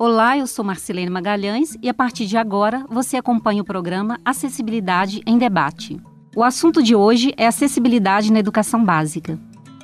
Olá, eu sou Marcelene Magalhães e a partir de agora você acompanha o programa Acessibilidade em Debate. O assunto de hoje é acessibilidade na educação básica.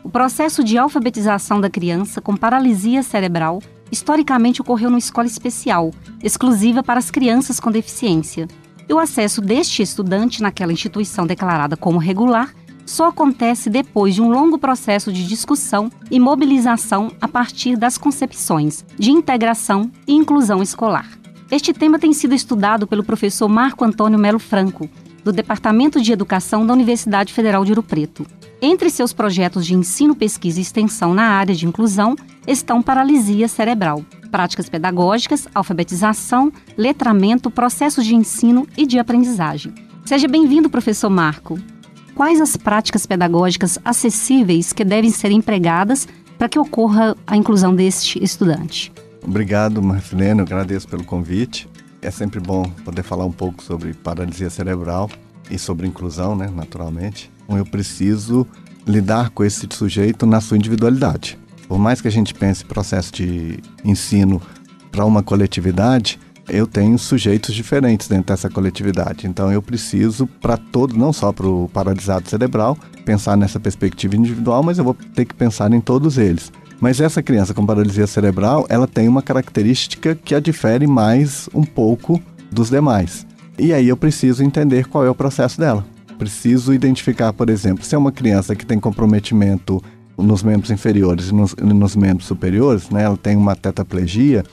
O processo de alfabetização da criança com paralisia cerebral historicamente ocorreu numa escola especial, exclusiva para as crianças com deficiência. E o acesso deste estudante naquela instituição declarada como regular só acontece depois de um longo processo de discussão e mobilização a partir das concepções de integração e inclusão escolar. Este tema tem sido estudado pelo professor Marco Antônio Melo Franco, do Departamento de Educação da Universidade Federal de Ouro Preto. Entre seus projetos de ensino, pesquisa e extensão na área de inclusão estão paralisia cerebral, práticas pedagógicas, alfabetização, letramento, processos de ensino e de aprendizagem. Seja bem-vindo, professor Marco quais as práticas pedagógicas acessíveis que devem ser empregadas para que ocorra a inclusão deste estudante. Obrigado, Marcelino, agradeço pelo convite. É sempre bom poder falar um pouco sobre paralisia cerebral e sobre inclusão, né, naturalmente. Eu preciso lidar com esse sujeito na sua individualidade. Por mais que a gente pense processo de ensino para uma coletividade, eu tenho sujeitos diferentes dentro dessa coletividade. Então eu preciso, para todo, não só para o paralisado cerebral, pensar nessa perspectiva individual, mas eu vou ter que pensar em todos eles. Mas essa criança com paralisia cerebral, ela tem uma característica que a difere mais um pouco dos demais. E aí eu preciso entender qual é o processo dela. Preciso identificar, por exemplo, se é uma criança que tem comprometimento nos membros inferiores e nos, nos membros superiores, né? Ela tem uma tetraplegia,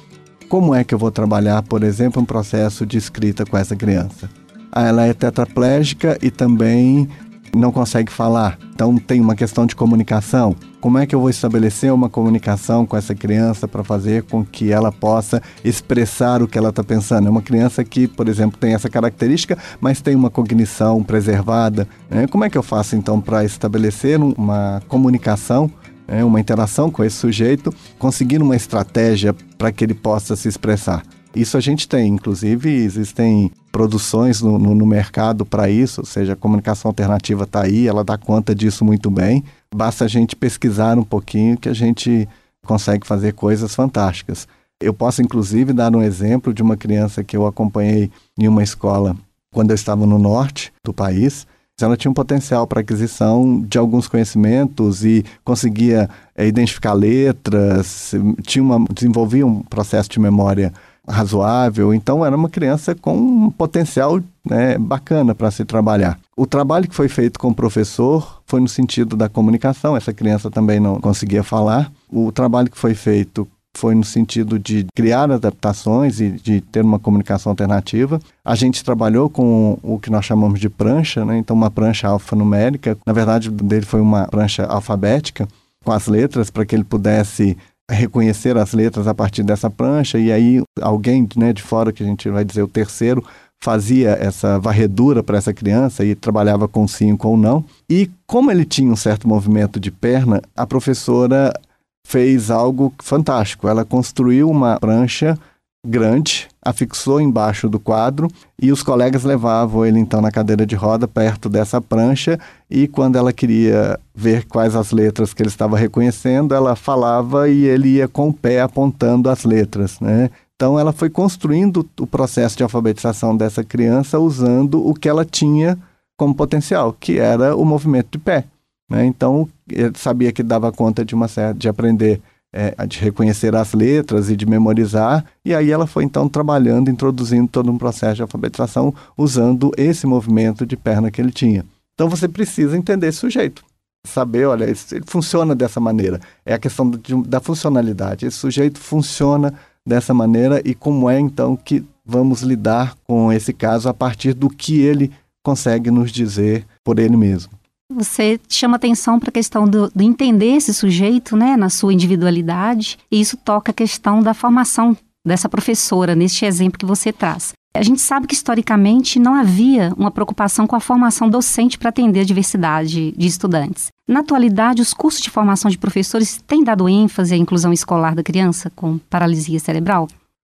como é que eu vou trabalhar, por exemplo, um processo de escrita com essa criança? Ah, ela é tetraplégica e também não consegue falar, então tem uma questão de comunicação. Como é que eu vou estabelecer uma comunicação com essa criança para fazer com que ela possa expressar o que ela está pensando? É uma criança que, por exemplo, tem essa característica, mas tem uma cognição preservada. Né? Como é que eu faço então para estabelecer uma comunicação é, uma interação com esse sujeito, conseguindo uma estratégia para que ele possa se expressar. Isso a gente tem, inclusive existem produções no, no, no mercado para isso, ou seja, a comunicação alternativa está aí, ela dá conta disso muito bem. Basta a gente pesquisar um pouquinho que a gente consegue fazer coisas fantásticas. Eu posso, inclusive, dar um exemplo de uma criança que eu acompanhei em uma escola quando eu estava no norte do país ela tinha um potencial para aquisição de alguns conhecimentos e conseguia é, identificar letras, tinha uma, desenvolvia um processo de memória razoável, então era uma criança com um potencial né, bacana para se trabalhar. O trabalho que foi feito com o professor foi no sentido da comunicação, essa criança também não conseguia falar. O trabalho que foi feito foi no sentido de criar adaptações e de ter uma comunicação alternativa. A gente trabalhou com o que nós chamamos de prancha, né? então uma prancha alfanumérica. Na verdade, dele foi uma prancha alfabética com as letras para que ele pudesse reconhecer as letras a partir dessa prancha e aí alguém né, de fora, que a gente vai dizer o terceiro, fazia essa varredura para essa criança e trabalhava com sim ou não. E como ele tinha um certo movimento de perna, a professora fez algo fantástico. Ela construiu uma prancha grande, afixou embaixo do quadro e os colegas levavam ele então na cadeira de roda perto dessa prancha e quando ela queria ver quais as letras que ele estava reconhecendo, ela falava e ele ia com o pé apontando as letras, né? Então ela foi construindo o processo de alfabetização dessa criança usando o que ela tinha como potencial, que era o movimento de pé. Né? Então, ele sabia que dava conta de uma certa, de aprender, é, de reconhecer as letras e de memorizar. E aí ela foi então trabalhando, introduzindo todo um processo de alfabetização usando esse movimento de perna que ele tinha. Então você precisa entender esse sujeito. Saber, olha, ele funciona dessa maneira. É a questão da funcionalidade. Esse sujeito funciona dessa maneira e como é então que vamos lidar com esse caso a partir do que ele consegue nos dizer por ele mesmo. Você chama atenção para a questão do, do, entender esse sujeito, né, na sua individualidade, e isso toca a questão da formação dessa professora, neste exemplo que você traz. A gente sabe que historicamente não havia uma preocupação com a formação docente para atender a diversidade de estudantes. Na atualidade, os cursos de formação de professores têm dado ênfase à inclusão escolar da criança com paralisia cerebral?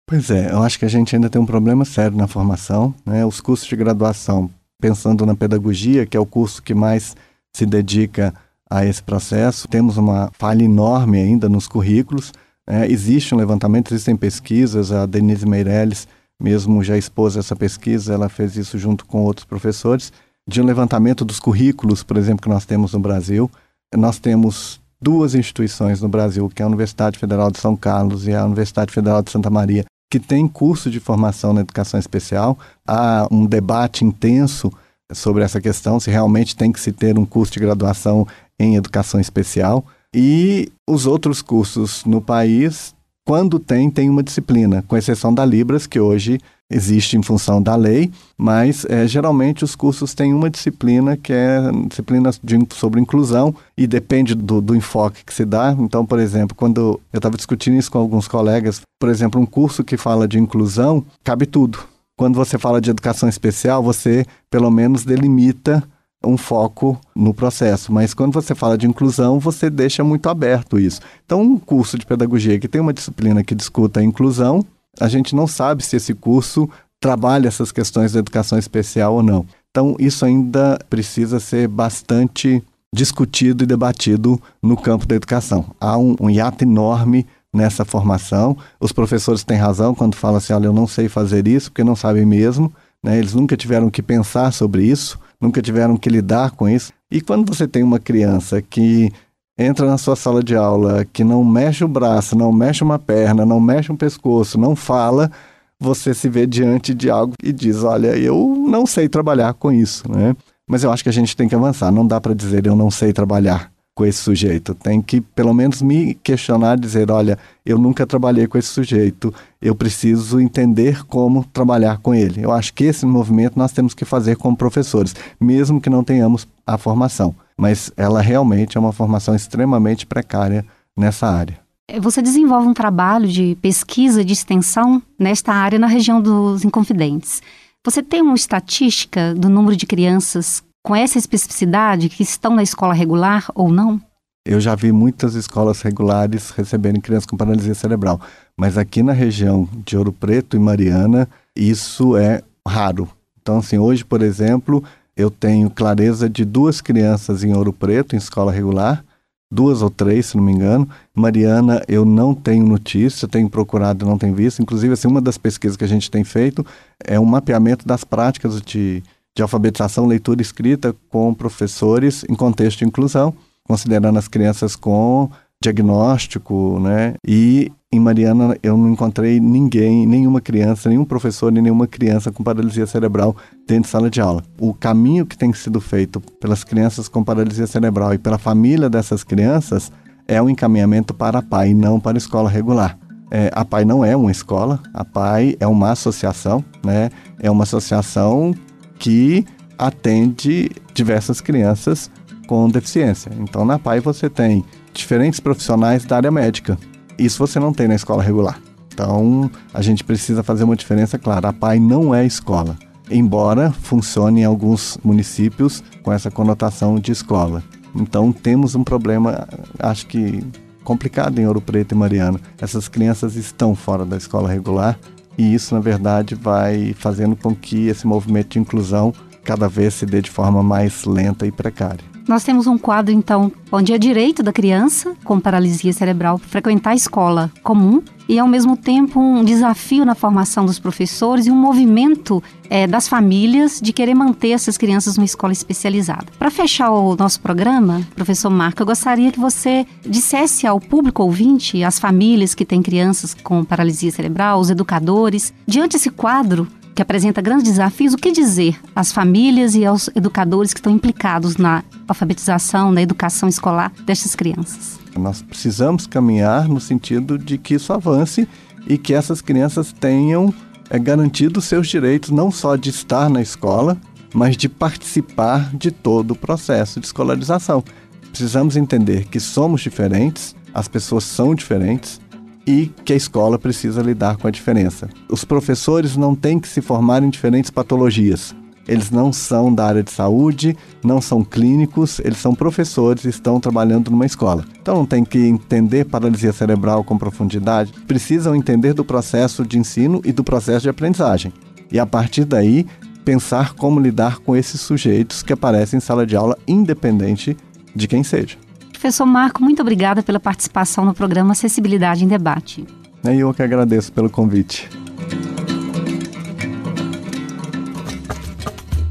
Pois é, eu acho que a gente ainda tem um problema sério na formação. Né? Os cursos de graduação, pensando na pedagogia, que é o curso que mais se dedica a esse processo, temos uma falha enorme ainda nos currículos. É, existe um levantamento, existem pesquisas, a Denise Meirelles mesmo já expôs essa pesquisa, ela fez isso junto com outros professores, de um levantamento dos currículos, por exemplo, que nós temos no Brasil. Nós temos duas instituições no Brasil, que é a Universidade Federal de São Carlos e a Universidade Federal de Santa Maria, que tem curso de formação na educação especial. Há um debate intenso sobre essa questão, se realmente tem que se ter um curso de graduação em educação especial. E os outros cursos no país, quando tem, tem uma disciplina, com exceção da Libras, que hoje existe em função da lei, mas é, geralmente os cursos têm uma disciplina que é disciplina de, sobre inclusão e depende do, do enfoque que se dá. Então, por exemplo, quando eu estava discutindo isso com alguns colegas, por exemplo, um curso que fala de inclusão, cabe tudo. Quando você fala de educação especial, você pelo menos delimita um foco no processo, mas quando você fala de inclusão, você deixa muito aberto isso. Então, um curso de pedagogia que tem uma disciplina que discuta a inclusão, a gente não sabe se esse curso trabalha essas questões da educação especial ou não. Então, isso ainda precisa ser bastante discutido e debatido no campo da educação. Há um, um hiato enorme nessa formação. Os professores têm razão quando falam assim: olha, eu não sei fazer isso, porque não sabem mesmo. Né? Eles nunca tiveram que pensar sobre isso nunca tiveram que lidar com isso. E quando você tem uma criança que entra na sua sala de aula, que não mexe o braço, não mexe uma perna, não mexe um pescoço, não fala, você se vê diante de algo e diz: Olha, eu não sei trabalhar com isso, né? Mas eu acho que a gente tem que avançar. Não dá para dizer eu não sei trabalhar com esse sujeito. Tem que, pelo menos, me questionar, dizer: olha, eu nunca trabalhei com esse sujeito, eu preciso entender como trabalhar com ele. Eu acho que esse movimento nós temos que fazer como professores, mesmo que não tenhamos a formação. Mas ela realmente é uma formação extremamente precária nessa área. É, você desenvolve um trabalho de pesquisa de extensão nesta área na região dos Inconfidentes. Você tem uma estatística do número de crianças com essa especificidade que estão na escola regular ou não? Eu já vi muitas escolas regulares receberem crianças com paralisia cerebral, mas aqui na região de Ouro Preto e Mariana, isso é raro. Então, assim, hoje, por exemplo, eu tenho clareza de duas crianças em Ouro Preto, em escola regular, duas ou três, se não me engano. Mariana, eu não tenho notícia, tenho procurado, não tenho visto. Inclusive, assim, uma das pesquisas que a gente tem feito é um mapeamento das práticas de de alfabetização, leitura e escrita com professores em contexto de inclusão, considerando as crianças com diagnóstico, né? E em Mariana eu não encontrei ninguém, nenhuma criança, nenhum professor, nem nenhuma criança com paralisia cerebral dentro de sala de aula. O caminho que tem sido feito pelas crianças com paralisia cerebral e pela família dessas crianças é um encaminhamento para a PAI, não para a escola regular. É, a PAI não é uma escola, a PAI é uma associação, né? É uma associação que atende diversas crianças com deficiência. Então, na PAI você tem diferentes profissionais da área médica. Isso você não tem na escola regular. Então, a gente precisa fazer uma diferença clara. A PAI não é escola, embora funcione em alguns municípios com essa conotação de escola. Então, temos um problema, acho que complicado em Ouro Preto e Mariana. Essas crianças estão fora da escola regular e isso, na verdade, vai fazendo com que esse movimento de inclusão cada vez se dê de forma mais lenta e precária. Nós temos um quadro, então, onde é direito da criança com paralisia cerebral frequentar a escola comum e, ao mesmo tempo, um desafio na formação dos professores e um movimento é, das famílias de querer manter essas crianças numa escola especializada. Para fechar o nosso programa, professor Marco, eu gostaria que você dissesse ao público ouvinte, às famílias que têm crianças com paralisia cerebral, os educadores, diante desse quadro que apresenta grandes desafios, o que dizer às famílias e aos educadores que estão implicados na alfabetização, na educação escolar destas crianças? Nós precisamos caminhar no sentido de que isso avance e que essas crianças tenham é, garantido seus direitos, não só de estar na escola, mas de participar de todo o processo de escolarização. Precisamos entender que somos diferentes, as pessoas são diferentes, e que a escola precisa lidar com a diferença. Os professores não têm que se formar em diferentes patologias. Eles não são da área de saúde, não são clínicos, eles são professores e estão trabalhando numa escola. Então não tem que entender paralisia cerebral com profundidade, precisam entender do processo de ensino e do processo de aprendizagem. E a partir daí, pensar como lidar com esses sujeitos que aparecem em sala de aula, independente de quem seja. Professor Marco, muito obrigada pela participação no programa Acessibilidade em Debate. Eu que agradeço pelo convite.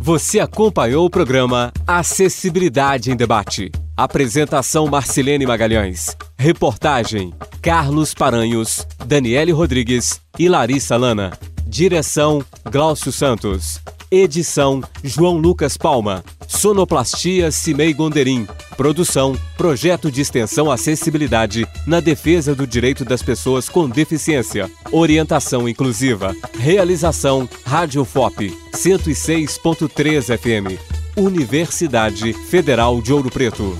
Você acompanhou o programa Acessibilidade em Debate. Apresentação Marcilene Magalhães. Reportagem Carlos Paranhos, Daniele Rodrigues e Larissa Lana. Direção Glaucio Santos. Edição João Lucas Palma. Sonoplastia Cimei Gonderim. Produção Projeto de Extensão Acessibilidade na defesa do direito das pessoas com deficiência. Orientação inclusiva. Realização Rádio FOP 106.3 FM. Universidade Federal de Ouro Preto.